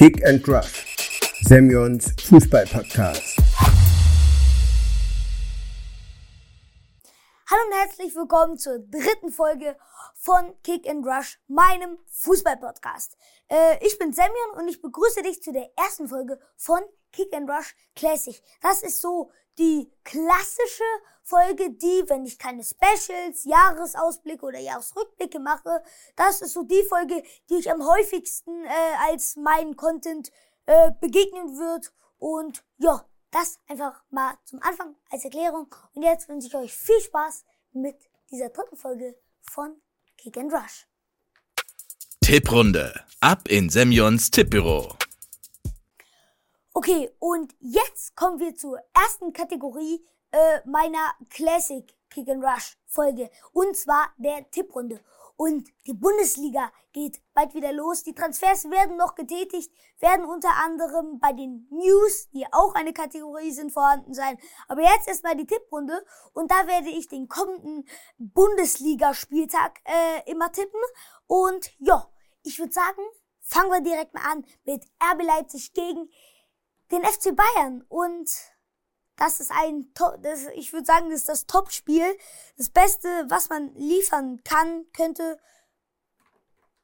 Kick and Rush, Semyons Fußball-Podcast. Hallo und herzlich willkommen zur dritten Folge von Kick and Rush, meinem Fußball-Podcast. Äh, ich bin Semyon und ich begrüße dich zu der ersten Folge von Kick and Rush Classic. Das ist so die klassische Folge, die, wenn ich keine Specials, Jahresausblicke oder Jahresrückblicke mache, das ist so die Folge, die ich am häufigsten äh, als meinen Content äh, begegnen wird. Und ja, das einfach mal zum Anfang als Erklärung. Und jetzt wünsche ich euch viel Spaß mit dieser dritten Folge von Kick and Rush. Tipprunde. Ab in Semyons Tippbüro. Okay, und jetzt kommen wir zur ersten Kategorie äh, meiner Classic Kick and Rush Folge. Und zwar der Tipprunde. Und die Bundesliga geht bald wieder los. Die Transfers werden noch getätigt, werden unter anderem bei den News, die auch eine Kategorie sind, vorhanden sein. Aber jetzt erstmal die Tipprunde. Und da werde ich den kommenden Bundesliga-Spieltag äh, immer tippen. Und ja, ich würde sagen, fangen wir direkt mal an mit RB Leipzig gegen den FC Bayern und das ist ein, das, ich würde sagen, das ist das Top-Spiel, das Beste, was man liefern kann, könnte.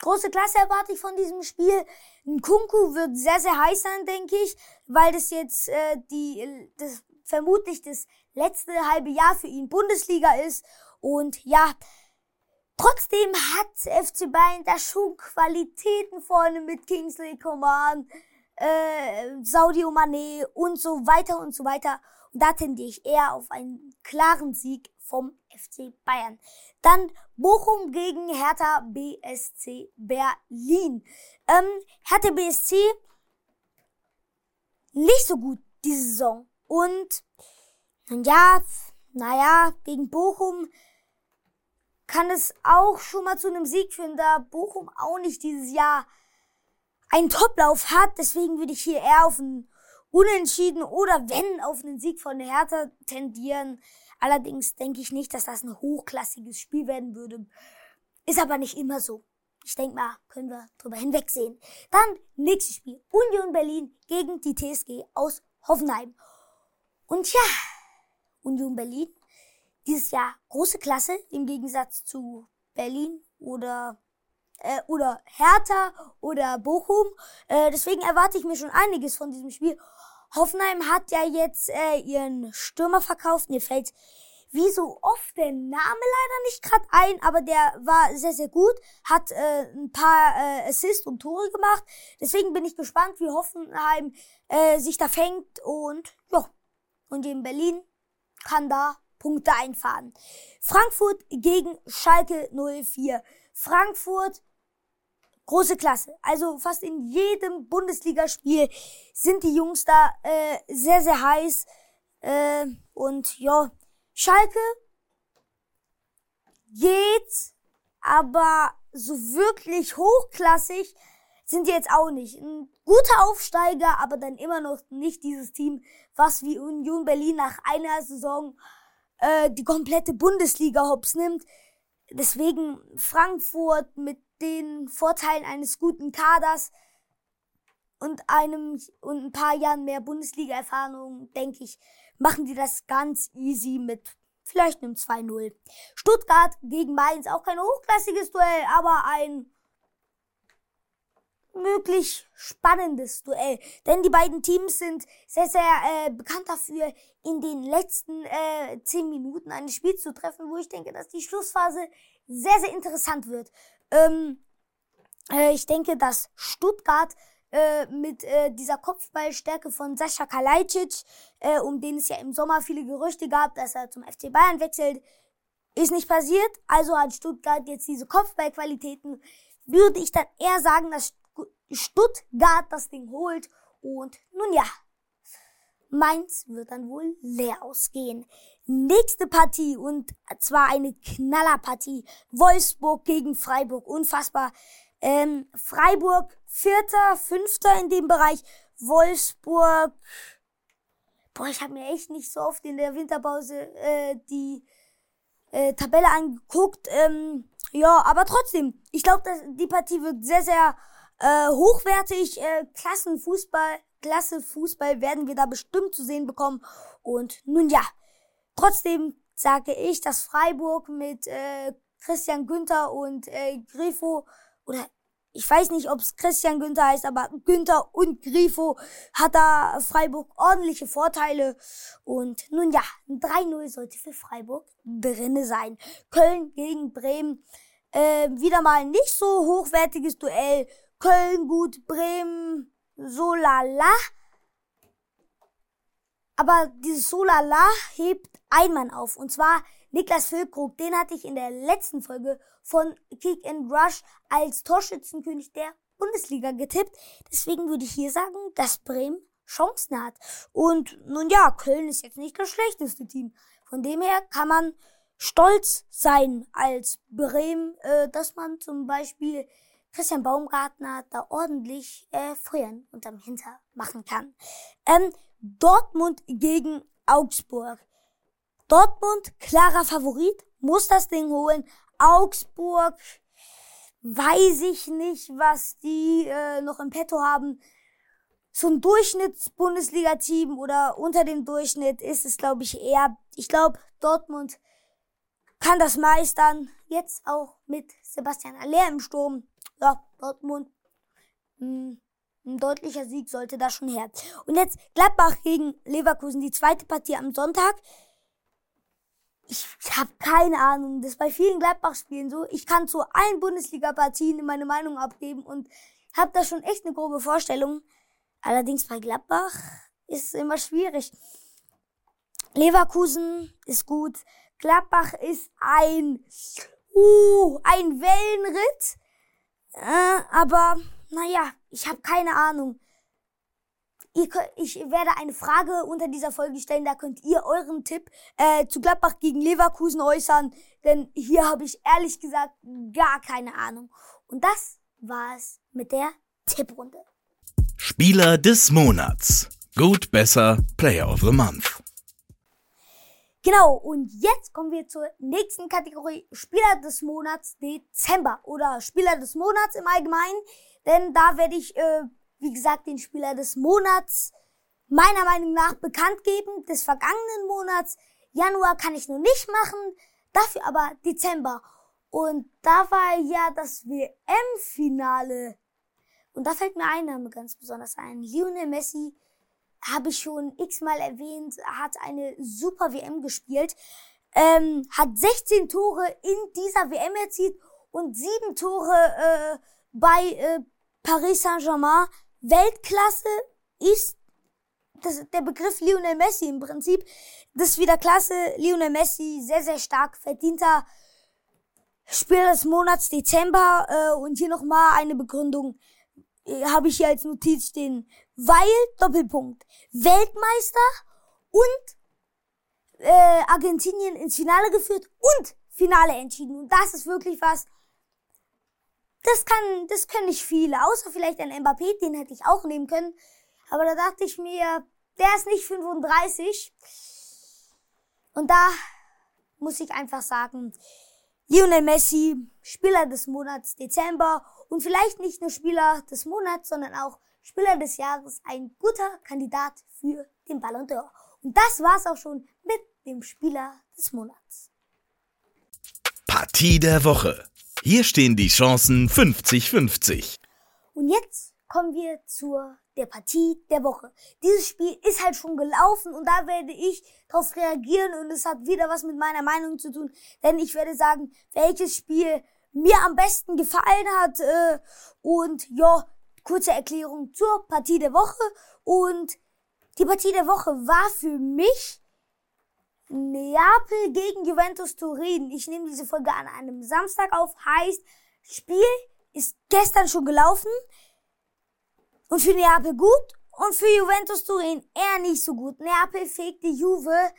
Große Klasse erwarte ich von diesem Spiel. Ein Kunku wird sehr, sehr heiß sein, denke ich, weil das jetzt äh, die, das vermutlich das letzte halbe Jahr für ihn Bundesliga ist. Und ja, trotzdem hat FC Bayern da schon Qualitäten vorne mit Kingsley Coman äh, Saudi Mane und so weiter und so weiter. Und da tendiere ich eher auf einen klaren Sieg vom FC Bayern. Dann Bochum gegen Hertha BSC Berlin. Ähm, Hertha BSC nicht so gut diese Saison. Und ja, naja, gegen Bochum kann es auch schon mal zu einem Sieg führen, da Bochum auch nicht dieses Jahr einen Toplauf hat. Deswegen würde ich hier eher auf einen Unentschieden oder wenn auf einen Sieg von Hertha tendieren. Allerdings denke ich nicht, dass das ein hochklassiges Spiel werden würde. Ist aber nicht immer so. Ich denke mal, können wir drüber hinwegsehen. Dann nächstes Spiel. Union Berlin gegen die TSG aus Hoffenheim. Und ja, Union Berlin, dieses Jahr große Klasse im Gegensatz zu Berlin oder äh, oder Hertha oder Bochum. Äh, deswegen erwarte ich mir schon einiges von diesem Spiel. Hoffenheim hat ja jetzt äh, ihren Stürmer verkauft. Mir fällt wie so oft der Name leider nicht gerade ein, aber der war sehr, sehr gut, hat äh, ein paar äh, Assists und Tore gemacht. Deswegen bin ich gespannt, wie Hoffenheim äh, sich da fängt und ja, und in Berlin kann da Punkte einfahren. Frankfurt gegen Schalke 04. Frankfurt große Klasse. Also fast in jedem Bundesligaspiel sind die Jungs da äh, sehr, sehr heiß. Äh, und ja, Schalke geht, aber so wirklich hochklassig sind die jetzt auch nicht. Ein guter Aufsteiger, aber dann immer noch nicht dieses Team, was wie Union Berlin nach einer Saison äh, die komplette Bundesliga hops nimmt. Deswegen Frankfurt mit den Vorteilen eines guten Kaders und einem und ein paar Jahren mehr Bundesliga-Erfahrung, denke ich, machen die das ganz easy mit vielleicht einem 2-0. Stuttgart gegen Mainz, auch kein hochklassiges Duell, aber ein möglich spannendes Duell. Denn die beiden Teams sind sehr, sehr äh, bekannt dafür, in den letzten äh, 10 Minuten ein Spiel zu treffen, wo ich denke, dass die Schlussphase sehr, sehr interessant wird. Ähm, äh, ich denke, dass Stuttgart äh, mit äh, dieser Kopfballstärke von Sascha Kalajdzic, äh, um den es ja im Sommer viele Gerüchte gab, dass er zum FC Bayern wechselt, ist nicht passiert. Also hat Stuttgart jetzt diese Kopfballqualitäten. Würde ich dann eher sagen, dass Stuttgart das Ding holt. Und nun ja, Mainz wird dann wohl leer ausgehen. Nächste Partie und zwar eine Knallerpartie. Wolfsburg gegen Freiburg. Unfassbar. Ähm, Freiburg Vierter, Fünfter in dem Bereich. Wolfsburg. Boah, ich habe mir echt nicht so oft in der Winterpause äh, die äh, Tabelle angeguckt. Ähm, ja, aber trotzdem, ich glaube, die Partie wird sehr, sehr Äh, hochwertig, äh, Klassenfußball, Klasse Fußball werden wir da bestimmt zu sehen bekommen. Und nun ja, trotzdem sage ich, dass Freiburg mit äh, Christian Günther und äh, Grifo oder ich weiß nicht, ob es Christian Günther heißt, aber Günther und Grifo hat da Freiburg ordentliche Vorteile. Und nun ja, ein 3-0 sollte für Freiburg drinne sein. Köln gegen Bremen. Äh, wieder mal nicht so hochwertiges Duell. Köln gut, Bremen so lala. Aber dieses so lala hebt ein Mann auf. Und zwar Niklas Füllkrug. Den hatte ich in der letzten Folge von Kick and Rush als Torschützenkönig der Bundesliga getippt. Deswegen würde ich hier sagen, dass Bremen Chancen hat. Und nun ja, Köln ist jetzt nicht das schlechteste Team. Von dem her kann man stolz sein als Bremen, äh, dass man zum Beispiel Christian Baumgartner da ordentlich äh, Feuern unterm Hinter machen kann. Ähm, Dortmund gegen Augsburg. Dortmund, klarer Favorit, muss das Ding holen. Augsburg, weiß ich nicht, was die äh, noch im Petto haben. So ein Durchschnitts-Bundesliga-Team oder unter dem Durchschnitt ist es, glaube ich, eher. Ich glaube, Dortmund kann das meistern. Jetzt auch mit Sebastian Aller im Sturm ja, Dortmund, mh, hm, ein deutlicher Sieg sollte da schon her. Und jetzt Gladbach gegen Leverkusen, die zweite Partie am Sonntag. Ich habe keine Ahnung, das ist bei vielen Gladbach-Spielen so. Ich kann zu allen Bundesliga-Partien meine Meinung abgeben und habe da schon echt eine grobe Vorstellung. Allerdings bei Gladbach ist es immer schwierig. Leverkusen ist gut. Gladbach ist ein, uh, ein Wellenritt. Äh, aber, naja, ich habe keine Ahnung. Ihr, ich werde eine Frage unter dieser Folge stellen, da könnt ihr euren Tipp äh, zu Gladbach gegen Leverkusen äußern, denn hier habe ich ehrlich gesagt gar keine Ahnung. Und das war's mit der Tipprunde. Spieler des Monats. Gut, besser, Player of the Month. Genau, und jetzt kommen wir zur nächsten Kategorie Spieler des Monats Dezember oder Spieler des Monats im Allgemeinen, denn da werde ich, äh, wie gesagt, den Spieler des Monats meiner Meinung nach bekannt geben, des vergangenen Monats. Januar kann ich nur nicht machen, dafür aber Dezember. Und da war ja das WM-Finale. Und da fällt mir ein Name ganz besonders ein. Lionel Messi habe ich schon x-mal erwähnt, hat eine super WM gespielt, ähm, hat 16 Tore in dieser WM erzielt und sieben Tore äh, bei äh, Paris Saint-Germain. Weltklasse ist das, der Begriff Lionel Messi im Prinzip. Das ist wieder klasse. Lionel Messi, sehr, sehr stark verdienter Spieler des Monats Dezember. Äh, und hier nochmal eine Begründung. Habe ich hier als Notiz stehen weil Doppelpunkt Weltmeister und äh, Argentinien ins Finale geführt und Finale entschieden. Und das ist wirklich was, das kann, das können nicht viele, außer vielleicht ein Mbappé, den hätte ich auch nehmen können. Aber da dachte ich mir, der ist nicht 35. Und da muss ich einfach sagen, Lionel Messi, Spieler des Monats Dezember und vielleicht nicht nur Spieler des Monats, sondern auch Spieler des Jahres, ein guter Kandidat für den Ballon d'Or. Und das war's auch schon mit dem Spieler des Monats. Partie der Woche. Hier stehen die Chancen 50-50. Und jetzt kommen wir zur der Partie der Woche. Dieses Spiel ist halt schon gelaufen und da werde ich darauf reagieren und es hat wieder was mit meiner Meinung zu tun, denn ich werde sagen, welches Spiel mir am besten gefallen hat äh, und ja, kurze Erklärung zur Partie der Woche. Und die Partie der Woche war für mich Neapel gegen Juventus Turin. Ich nehme diese Folge an einem Samstag auf. Heißt, Spiel ist gestern schon gelaufen. Und für Neapel gut. Und für Juventus Turin eher nicht so gut. Neapel fegte Juve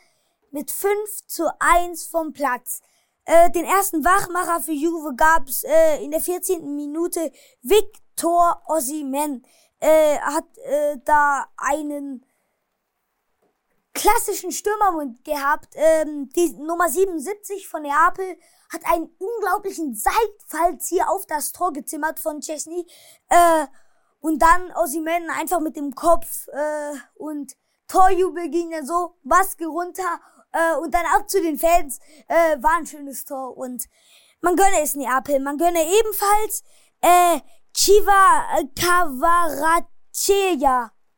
mit 5 zu 1 vom Platz. Äh, den ersten Wachmacher für Juve gab's äh, in der 14. Minute Victor Ossiman. Äh, hat äh, da einen klassischen Stürmermund gehabt. Ähm, die Nummer 77 von Neapel hat einen unglaublichen Seitfallzieher auf das Tor gezimmert von Chesney. Äh, und dann Osimhen einfach mit dem Kopf äh, und Torjubel ging dann so, Maske runter äh, und dann ab zu den Fans. Äh, war ein schönes Tor und man gönne es Neapel. Man gönne ebenfalls äh, Chiva Cavaracea.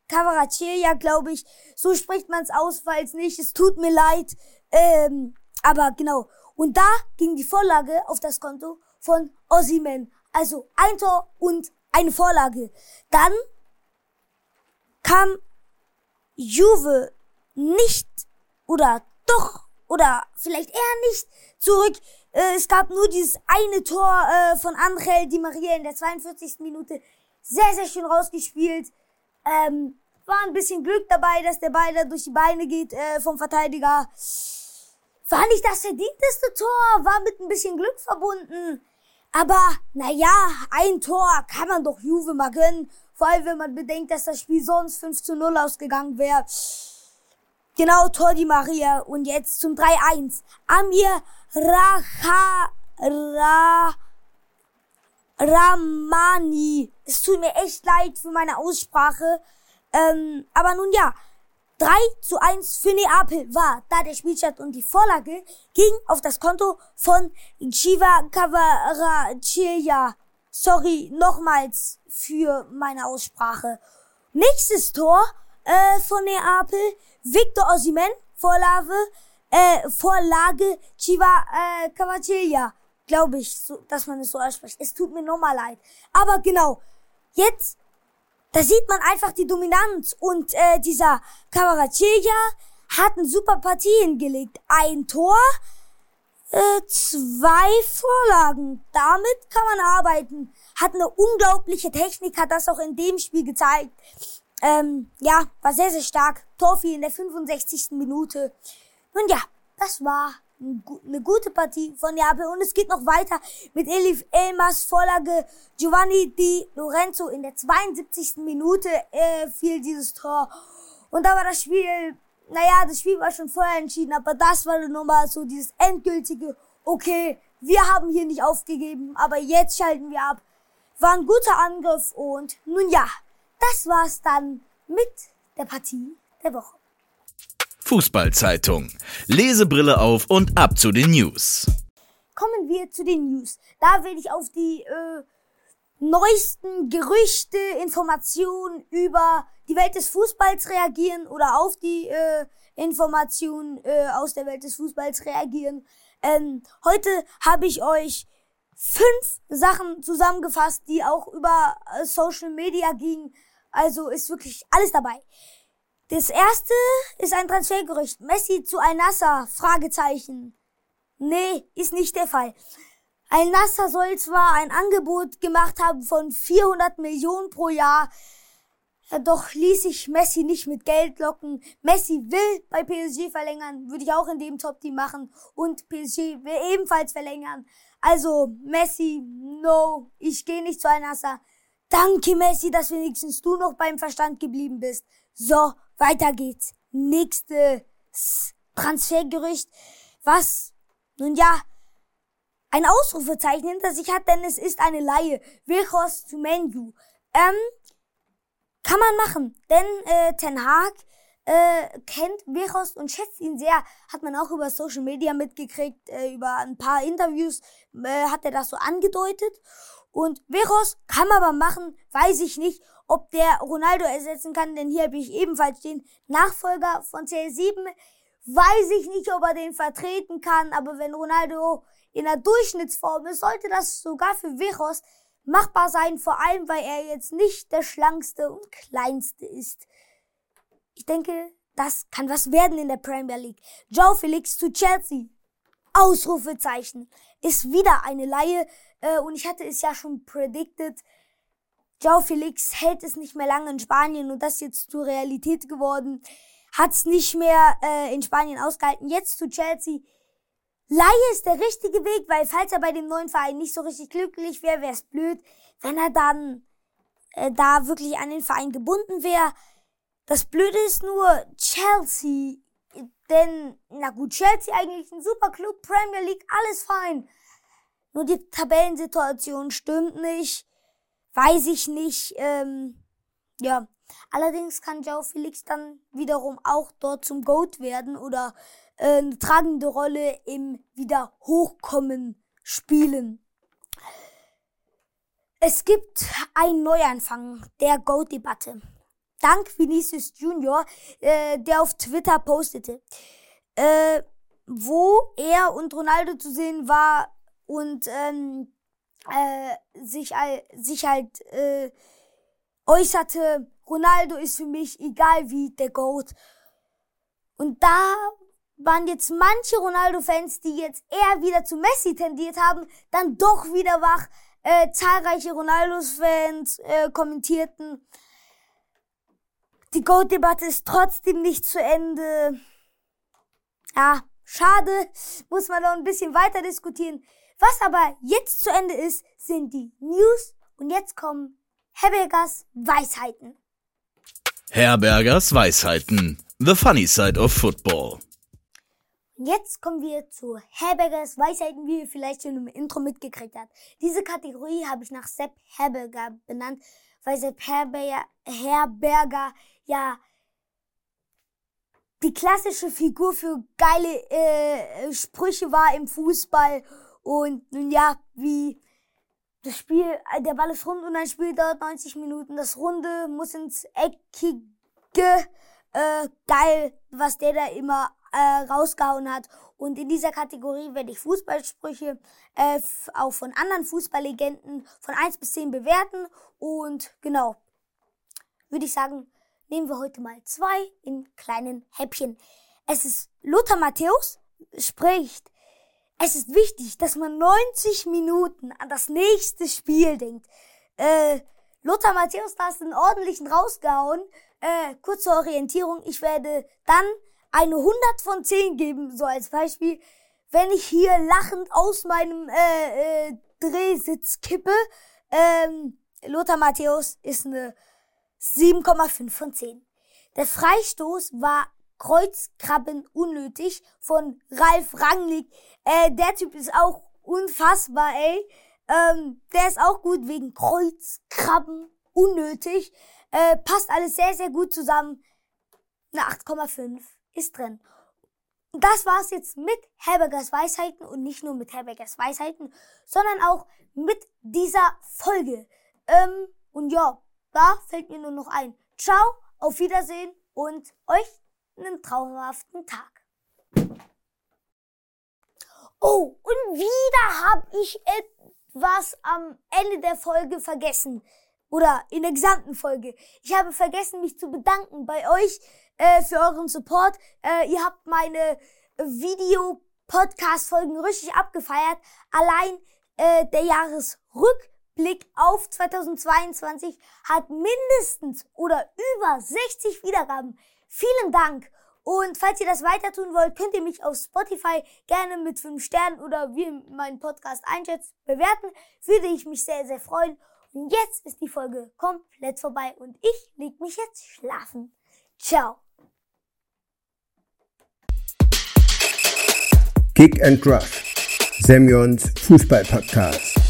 Cavaracea, glaube ich. So spricht man es aus, falls nicht. Es tut mir leid. Ähm, aber genau. Und da ging die Vorlage auf das Konto von Ossiman. Also ein Tor und eine Vorlage. Dann kam Juve nicht oder doch oder vielleicht eher nicht zurück. Äh, es gab nur dieses eine Tor äh, von Angel Di Maria in der 42. Minute. Sehr, sehr schön rausgespielt. Ähm, war ein bisschen Glück dabei, dass der Ball da durch die Beine geht äh, vom Verteidiger. War nicht das verdienteste Tor, war mit ein bisschen Glück verbunden. Aber, naja, ein Tor kann man doch Juve mal gönnen. Vor allem, wenn man bedenkt, dass das Spiel sonst 5 zu 0 ausgegangen wäre. Genau, Tor die Maria. Und jetzt zum 3-1. Amir Racha, Ra, Ramani. Es tut mir echt leid für meine Aussprache. Ähm, aber nun ja, 3 zu 1 für Neapel war da der Spielstand und die Vorlage ging auf das Konto von Chiva Cavaraccia. Sorry nochmals für meine Aussprache. Nächstes Tor äh, von Neapel, Victor Osimen, Vorlage, äh, Vorlage Chiva äh, Cavaraccia. Glaube ich, so, dass man es so ausspricht. Es tut mir nochmal leid. Aber genau, jetzt da sieht man einfach die Dominanz und äh, dieser Cavaraccia hat eine super Partie hingelegt. Ein Tor, äh, zwei Vorlagen. Damit kann man arbeiten. Hat eine unglaubliche Technik, hat das auch in dem Spiel gezeigt. Ähm, ja, war sehr, sehr stark. Tor in der 65. Minute. Nun ja, das war eine gute Partie von Neapel und es geht noch weiter mit Elif Elmas Vorlage Giovanni Di Lorenzo in der 72. Minute äh, fiel dieses Tor und da war das Spiel, naja, das Spiel war schon vorher entschieden, aber das war dann nochmal so dieses endgültige, okay, wir haben hier nicht aufgegeben, aber jetzt schalten wir ab. War ein guter Angriff und nun ja, das war's dann mit der Partie der Woche. Fußballzeitung. Lesebrille auf und ab zu den News. Kommen wir zu den News. Da will ich auf die äh, neuesten Gerüchte, Informationen über die Welt des Fußballs reagieren oder auf die äh, Informationen äh, aus der Welt des Fußballs reagieren. Ähm, heute habe ich euch fünf Sachen zusammengefasst, die auch über äh, Social Media gingen. Also ist wirklich alles dabei. Das erste ist ein Transfergerücht. Messi zu Al-Nassr? Fragezeichen. Nee, ist nicht der Fall. Al-Nassr soll zwar ein Angebot gemacht haben von 400 Millionen pro Jahr, doch ließ sich Messi nicht mit Geld locken. Messi will bei PSG verlängern, würde ich auch in dem Top-Team machen. Und PSG will ebenfalls verlängern. Also, Messi, no, ich gehe nicht zu Al-Nassr. Danke, Messi, dass wenigstens du noch beim Verstand geblieben bist. So, weiter geht's. Nächstes Transfergerücht, was, nun ja, ein Ausrufezeichen hinter sich hat, denn es ist eine Laie. Wilchos zu Menu. Ähm, kann man machen, denn äh, Ten Hag äh, kennt Wilchos und schätzt ihn sehr. Hat man auch über Social Media mitgekriegt, äh, über ein paar Interviews äh, hat er das so angedeutet. Und Veros kann man aber machen, weiß ich nicht, ob der Ronaldo ersetzen kann, denn hier habe ich ebenfalls den Nachfolger von CL7. Weiß ich nicht, ob er den vertreten kann, aber wenn Ronaldo in der Durchschnittsform ist, sollte das sogar für Veros machbar sein, vor allem weil er jetzt nicht der schlankste und kleinste ist. Ich denke, das kann was werden in der Premier League. Joe Felix zu Chelsea. Ausrufezeichen. Ist wieder eine Laie. Äh, und ich hatte es ja schon predicted. Joao Felix hält es nicht mehr lange in Spanien und das ist jetzt zur Realität geworden. Hat es nicht mehr äh, in Spanien ausgehalten. Jetzt zu Chelsea. Laie ist der richtige Weg, weil falls er bei dem neuen Verein nicht so richtig glücklich wäre, wäre es blöd, wenn er dann äh, da wirklich an den Verein gebunden wäre. Das Blöde ist nur Chelsea denn, na gut, Chelsea eigentlich ein super Club, Premier League, alles fein. Nur die Tabellensituation stimmt nicht. Weiß ich nicht. Ähm, ja. Allerdings kann Joe Felix dann wiederum auch dort zum Goat werden oder äh, eine tragende Rolle im Wiederhochkommen spielen. Es gibt einen Neuanfang der Goat-Debatte. Dank Vinicius Junior, äh, der auf Twitter postete, äh, wo er und Ronaldo zu sehen war und ähm, äh, sich, sich halt äh, äußerte, Ronaldo ist für mich egal wie der Goat. Und da waren jetzt manche Ronaldo-Fans, die jetzt eher wieder zu Messi tendiert haben, dann doch wieder wach. Äh, zahlreiche Ronaldos-Fans äh, kommentierten, die Goat-Debatte ist trotzdem nicht zu Ende. Ja, schade, muss man noch ein bisschen weiter diskutieren. Was aber jetzt zu Ende ist, sind die News und jetzt kommen Herbergers Weisheiten. Herbergers Weisheiten. The funny side of football. Jetzt kommen wir zu Herbergers Weisheiten, wie ihr vielleicht schon im Intro mitgekriegt habt. Diese Kategorie habe ich nach Sepp Herberger benannt, weil Sepp Herberger, Herberger ja die klassische Figur für geile äh, Sprüche war im Fußball und nun ja, wie das Spiel, äh, der Ball ist rund und ein Spiel dauert 90 Minuten. Das Runde muss ins Eckige. Äh, geil, was der da immer äh, rausgehauen hat. Und in dieser Kategorie werde ich Fußballsprüche äh, auch von anderen Fußballlegenden von 1 bis 10 bewerten. Und genau, würde ich sagen, nehmen wir heute mal zwei in kleinen Häppchen. Es ist Lothar Matthäus spricht. Es ist wichtig, dass man 90 Minuten an das nächste Spiel denkt. Äh, Lothar Matthäus da ist einen ordentlichen rausgehauen. Äh, kurze Orientierung. Ich werde dann eine 100 von 10 geben, so als Beispiel. Wenn ich hier lachend aus meinem äh, äh, Drehsitz kippe, ähm, Lothar Matthäus ist eine 7,5 von 10. Der Freistoß war Kreuzkrabben unnötig von Ralf Rangnick. Äh, der Typ ist auch unfassbar, ey. Ähm, der ist auch gut wegen Kreuzkrabben unnötig. Äh, passt alles sehr, sehr gut zusammen. Eine 8,5 ist drin. Das war's jetzt mit Herbergers Weisheiten und nicht nur mit Herbergers Weisheiten, sondern auch mit dieser Folge. Ähm, und ja, da fällt mir nur noch ein. Ciao, auf Wiedersehen und euch einen traumhaften Tag. Oh, und wieder habe ich etwas am Ende der Folge vergessen. Oder in der gesamten Folge. Ich habe vergessen, mich zu bedanken bei euch äh, für euren Support. Äh, ihr habt meine Video-Podcast-Folgen richtig abgefeiert. Allein äh, der Jahresrück Blick auf 2022 hat mindestens oder über 60 Wiedergaben. Vielen Dank. Und falls ihr das weiter tun wollt, könnt ihr mich auf Spotify gerne mit 5 Sternen oder wie meinen Podcast einschätzt bewerten. Würde ich mich sehr, sehr freuen. Und jetzt ist die Folge komplett vorbei und ich leg mich jetzt schlafen. Ciao. Kick and Rush. Semyons Fußball-Podcast.